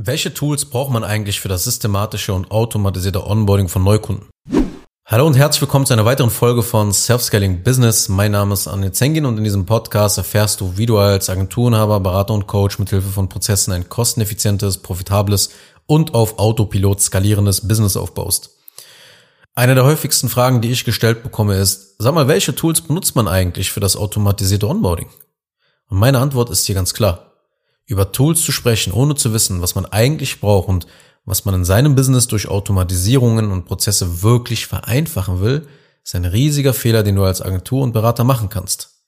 Welche Tools braucht man eigentlich für das systematische und automatisierte Onboarding von Neukunden? Hallo und herzlich willkommen zu einer weiteren Folge von Self-Scaling Business. Mein Name ist Anne Zengin und in diesem Podcast erfährst du, wie du als Agenturenhaber, Berater und Coach mithilfe von Prozessen ein kosteneffizientes, profitables und auf Autopilot skalierendes Business aufbaust. Eine der häufigsten Fragen, die ich gestellt bekomme, ist, sag mal, welche Tools benutzt man eigentlich für das automatisierte Onboarding? Und meine Antwort ist hier ganz klar. Über Tools zu sprechen, ohne zu wissen, was man eigentlich braucht und was man in seinem Business durch Automatisierungen und Prozesse wirklich vereinfachen will, ist ein riesiger Fehler, den du als Agentur und Berater machen kannst.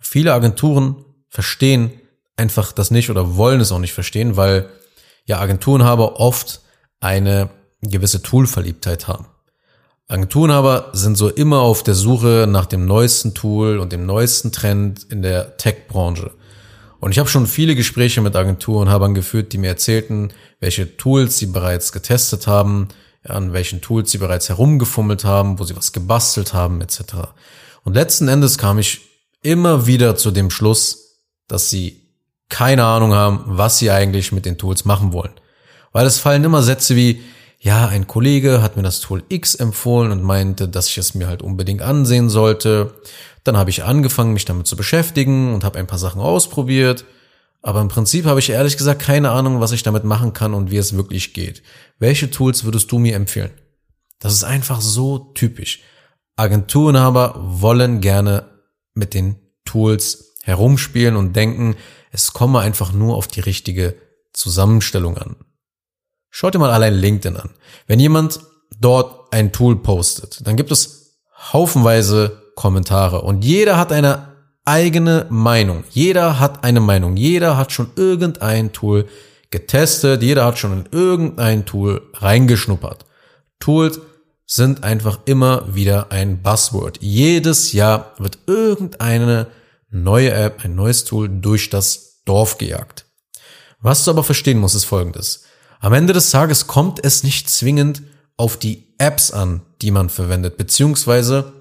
Viele Agenturen verstehen einfach das nicht oder wollen es auch nicht verstehen, weil ja Agenturenhaber oft eine gewisse Toolverliebtheit haben. Agenturenhaber sind so immer auf der Suche nach dem neuesten Tool und dem neuesten Trend in der Tech-Branche. Und ich habe schon viele Gespräche mit Agenturenhabern geführt, die mir erzählten, welche Tools sie bereits getestet haben, an welchen Tools sie bereits herumgefummelt haben, wo sie was gebastelt haben, etc. Und letzten Endes kam ich immer wieder zu dem Schluss, dass sie keine Ahnung haben, was sie eigentlich mit den Tools machen wollen. Weil es fallen immer Sätze wie, ja, ein Kollege hat mir das Tool X empfohlen und meinte, dass ich es mir halt unbedingt ansehen sollte. Dann habe ich angefangen, mich damit zu beschäftigen und habe ein paar Sachen ausprobiert. Aber im Prinzip habe ich ehrlich gesagt keine Ahnung, was ich damit machen kann und wie es wirklich geht. Welche Tools würdest du mir empfehlen? Das ist einfach so typisch. Agenturenhaber wollen gerne mit den Tools herumspielen und denken, es komme einfach nur auf die richtige Zusammenstellung an. Schaut dir mal allein LinkedIn an. Wenn jemand dort ein Tool postet, dann gibt es haufenweise Kommentare und jeder hat eine eigene Meinung. Jeder hat eine Meinung. Jeder hat schon irgendein Tool getestet. Jeder hat schon in irgendein Tool reingeschnuppert. Tools sind einfach immer wieder ein Buzzword. Jedes Jahr wird irgendeine neue App, ein neues Tool durch das Dorf gejagt. Was du aber verstehen musst, ist folgendes. Am Ende des Tages kommt es nicht zwingend auf die Apps an, die man verwendet, beziehungsweise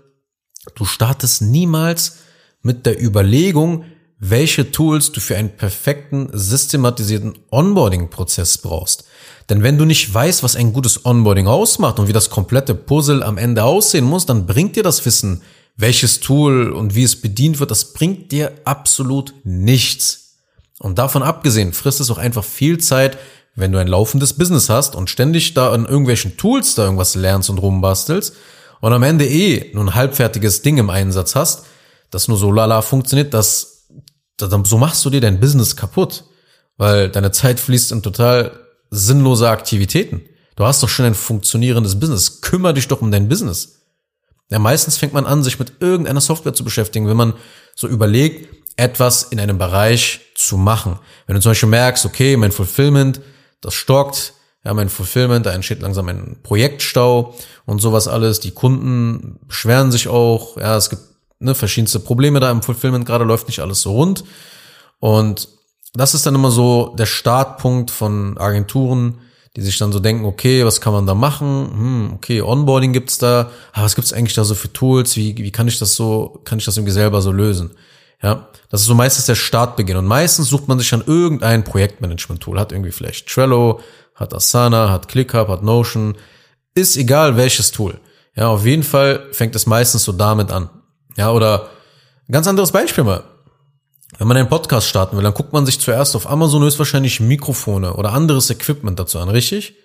Du startest niemals mit der Überlegung, welche Tools du für einen perfekten, systematisierten Onboarding-Prozess brauchst. Denn wenn du nicht weißt, was ein gutes Onboarding ausmacht und wie das komplette Puzzle am Ende aussehen muss, dann bringt dir das Wissen, welches Tool und wie es bedient wird, das bringt dir absolut nichts. Und davon abgesehen frisst es auch einfach viel Zeit, wenn du ein laufendes Business hast und ständig da an irgendwelchen Tools da irgendwas lernst und rumbastelst und am Ende eh nur ein halbfertiges Ding im Einsatz hast, das nur so lala funktioniert, das, das, so machst du dir dein Business kaputt, weil deine Zeit fließt in total sinnlose Aktivitäten. Du hast doch schon ein funktionierendes Business. Kümmer dich doch um dein Business. Ja, meistens fängt man an, sich mit irgendeiner Software zu beschäftigen, wenn man so überlegt, etwas in einem Bereich zu machen. Wenn du zum Beispiel merkst, okay, mein Fulfillment, das stockt, ja, mein Fulfillment, da entsteht langsam ein Projektstau und sowas alles. Die Kunden beschweren sich auch. Ja, es gibt ne, verschiedenste Probleme da im Fulfillment. Gerade läuft nicht alles so rund. Und das ist dann immer so der Startpunkt von Agenturen, die sich dann so denken, okay, was kann man da machen? Hm, okay, Onboarding gibt's da. Aber was gibt's eigentlich da so für Tools? Wie, wie kann ich das so, kann ich das irgendwie selber so lösen? Ja, das ist so meistens der Startbeginn. Und meistens sucht man sich dann irgendein Projektmanagement-Tool. Hat irgendwie vielleicht Trello, hat Asana, hat ClickUp, hat Notion. Ist egal welches Tool. Ja, auf jeden Fall fängt es meistens so damit an. Ja, oder ganz anderes Beispiel mal. Wenn man einen Podcast starten will, dann guckt man sich zuerst auf Amazon höchstwahrscheinlich Mikrofone oder anderes Equipment dazu an, richtig?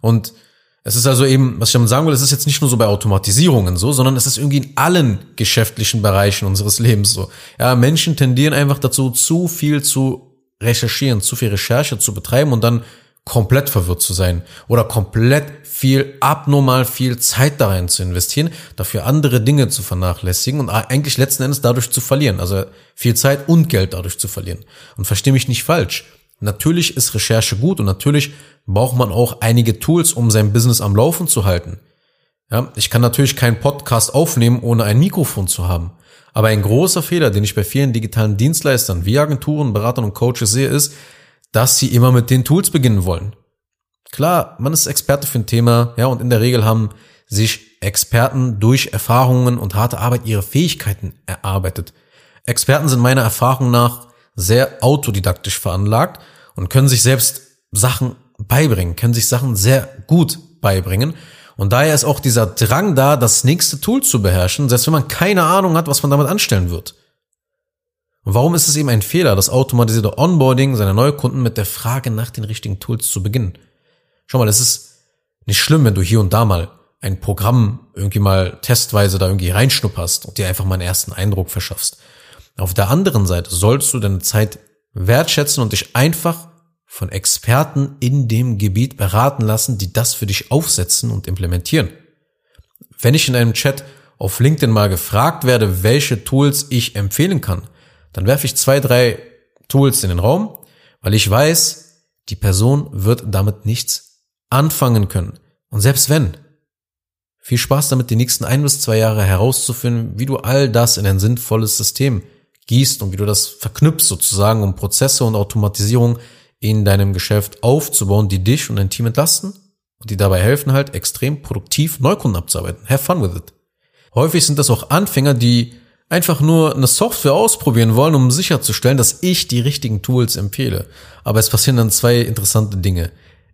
Und es ist also eben, was ich damit sagen will, es ist jetzt nicht nur so bei Automatisierungen so, sondern es ist irgendwie in allen geschäftlichen Bereichen unseres Lebens so. Ja, Menschen tendieren einfach dazu, zu viel zu recherchieren, zu viel Recherche zu betreiben und dann komplett verwirrt zu sein oder komplett viel, abnormal viel Zeit da rein zu investieren, dafür andere Dinge zu vernachlässigen und eigentlich letzten Endes dadurch zu verlieren. Also viel Zeit und Geld dadurch zu verlieren. Und verstehe mich nicht falsch. Natürlich ist Recherche gut und natürlich braucht man auch einige Tools, um sein Business am Laufen zu halten. Ja, ich kann natürlich keinen Podcast aufnehmen, ohne ein Mikrofon zu haben. Aber ein großer Fehler, den ich bei vielen digitalen Dienstleistern wie Agenturen, Beratern und Coaches sehe, ist, dass sie immer mit den Tools beginnen wollen. Klar, man ist Experte für ein Thema, ja, und in der Regel haben sich Experten durch Erfahrungen und harte Arbeit ihre Fähigkeiten erarbeitet. Experten sind meiner Erfahrung nach sehr autodidaktisch veranlagt und können sich selbst Sachen beibringen, können sich Sachen sehr gut beibringen. Und daher ist auch dieser Drang da, das nächste Tool zu beherrschen, selbst wenn man keine Ahnung hat, was man damit anstellen wird. Und warum ist es eben ein Fehler, das automatisierte Onboarding seiner Neukunden mit der Frage nach den richtigen Tools zu beginnen? Schau mal, es ist nicht schlimm, wenn du hier und da mal ein Programm irgendwie mal testweise da irgendwie reinschnupperst und dir einfach mal einen ersten Eindruck verschaffst. Auf der anderen Seite sollst du deine Zeit wertschätzen und dich einfach von Experten in dem Gebiet beraten lassen, die das für dich aufsetzen und implementieren. Wenn ich in einem Chat auf LinkedIn mal gefragt werde, welche Tools ich empfehlen kann, dann werfe ich zwei, drei Tools in den Raum, weil ich weiß, die Person wird damit nichts anfangen können. Und selbst wenn, viel Spaß damit, die nächsten ein bis zwei Jahre herauszufinden, wie du all das in ein sinnvolles System gießt und wie du das verknüpfst sozusagen, um Prozesse und Automatisierung in deinem Geschäft aufzubauen, die dich und dein Team entlasten und die dabei helfen halt extrem produktiv Neukunden abzuarbeiten. Have fun with it. Häufig sind das auch Anfänger, die einfach nur eine Software ausprobieren wollen, um sicherzustellen, dass ich die richtigen Tools empfehle. Aber es passieren dann zwei interessante Dinge.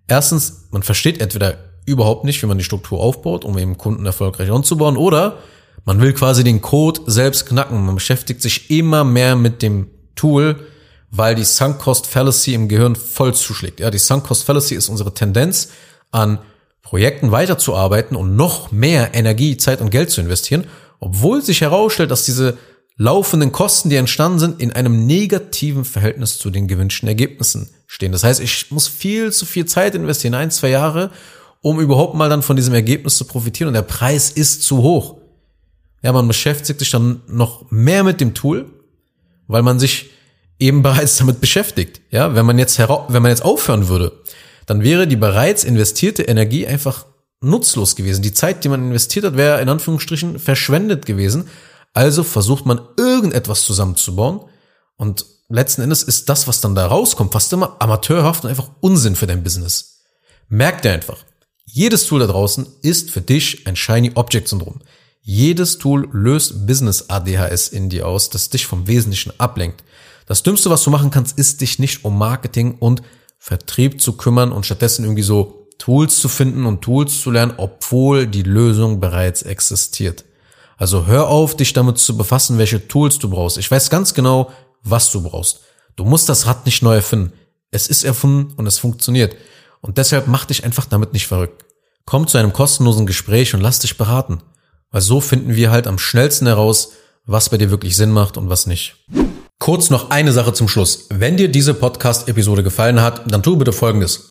Erstens, man versteht entweder überhaupt nicht, wie man die Struktur aufbaut, um eben Kunden erfolgreich anzubauen, oder man will quasi den Code selbst knacken. Man beschäftigt sich immer mehr mit dem Tool, weil die Sunk Cost Fallacy im Gehirn voll zuschlägt. Ja, die Sunk Cost Fallacy ist unsere Tendenz, an Projekten weiterzuarbeiten und noch mehr Energie, Zeit und Geld zu investieren, obwohl sich herausstellt, dass diese laufenden Kosten, die entstanden sind, in einem negativen Verhältnis zu den gewünschten Ergebnissen stehen. Das heißt, ich muss viel zu viel Zeit investieren, ein, zwei Jahre, um überhaupt mal dann von diesem Ergebnis zu profitieren und der Preis ist zu hoch. Ja, man beschäftigt sich dann noch mehr mit dem Tool, weil man sich eben bereits damit beschäftigt. Ja, wenn man jetzt wenn man jetzt aufhören würde, dann wäre die bereits investierte Energie einfach nutzlos gewesen. Die Zeit, die man investiert hat, wäre in Anführungsstrichen verschwendet gewesen. Also versucht man irgendetwas zusammenzubauen und letzten Endes ist das, was dann da rauskommt, fast immer amateurhaft und einfach Unsinn für dein Business. Merk dir einfach, jedes Tool da draußen ist für dich ein Shiny Object Syndrom. Jedes Tool löst Business ADHS in dir aus, das dich vom Wesentlichen ablenkt. Das Dümmste, was du machen kannst, ist dich nicht um Marketing und Vertrieb zu kümmern und stattdessen irgendwie so Tools zu finden und Tools zu lernen, obwohl die Lösung bereits existiert. Also hör auf, dich damit zu befassen, welche Tools du brauchst. Ich weiß ganz genau, was du brauchst. Du musst das Rad nicht neu erfinden. Es ist erfunden und es funktioniert. Und deshalb mach dich einfach damit nicht verrückt. Komm zu einem kostenlosen Gespräch und lass dich beraten. Weil so finden wir halt am schnellsten heraus, was bei dir wirklich Sinn macht und was nicht. Kurz noch eine Sache zum Schluss. Wenn dir diese Podcast-Episode gefallen hat, dann tu bitte Folgendes.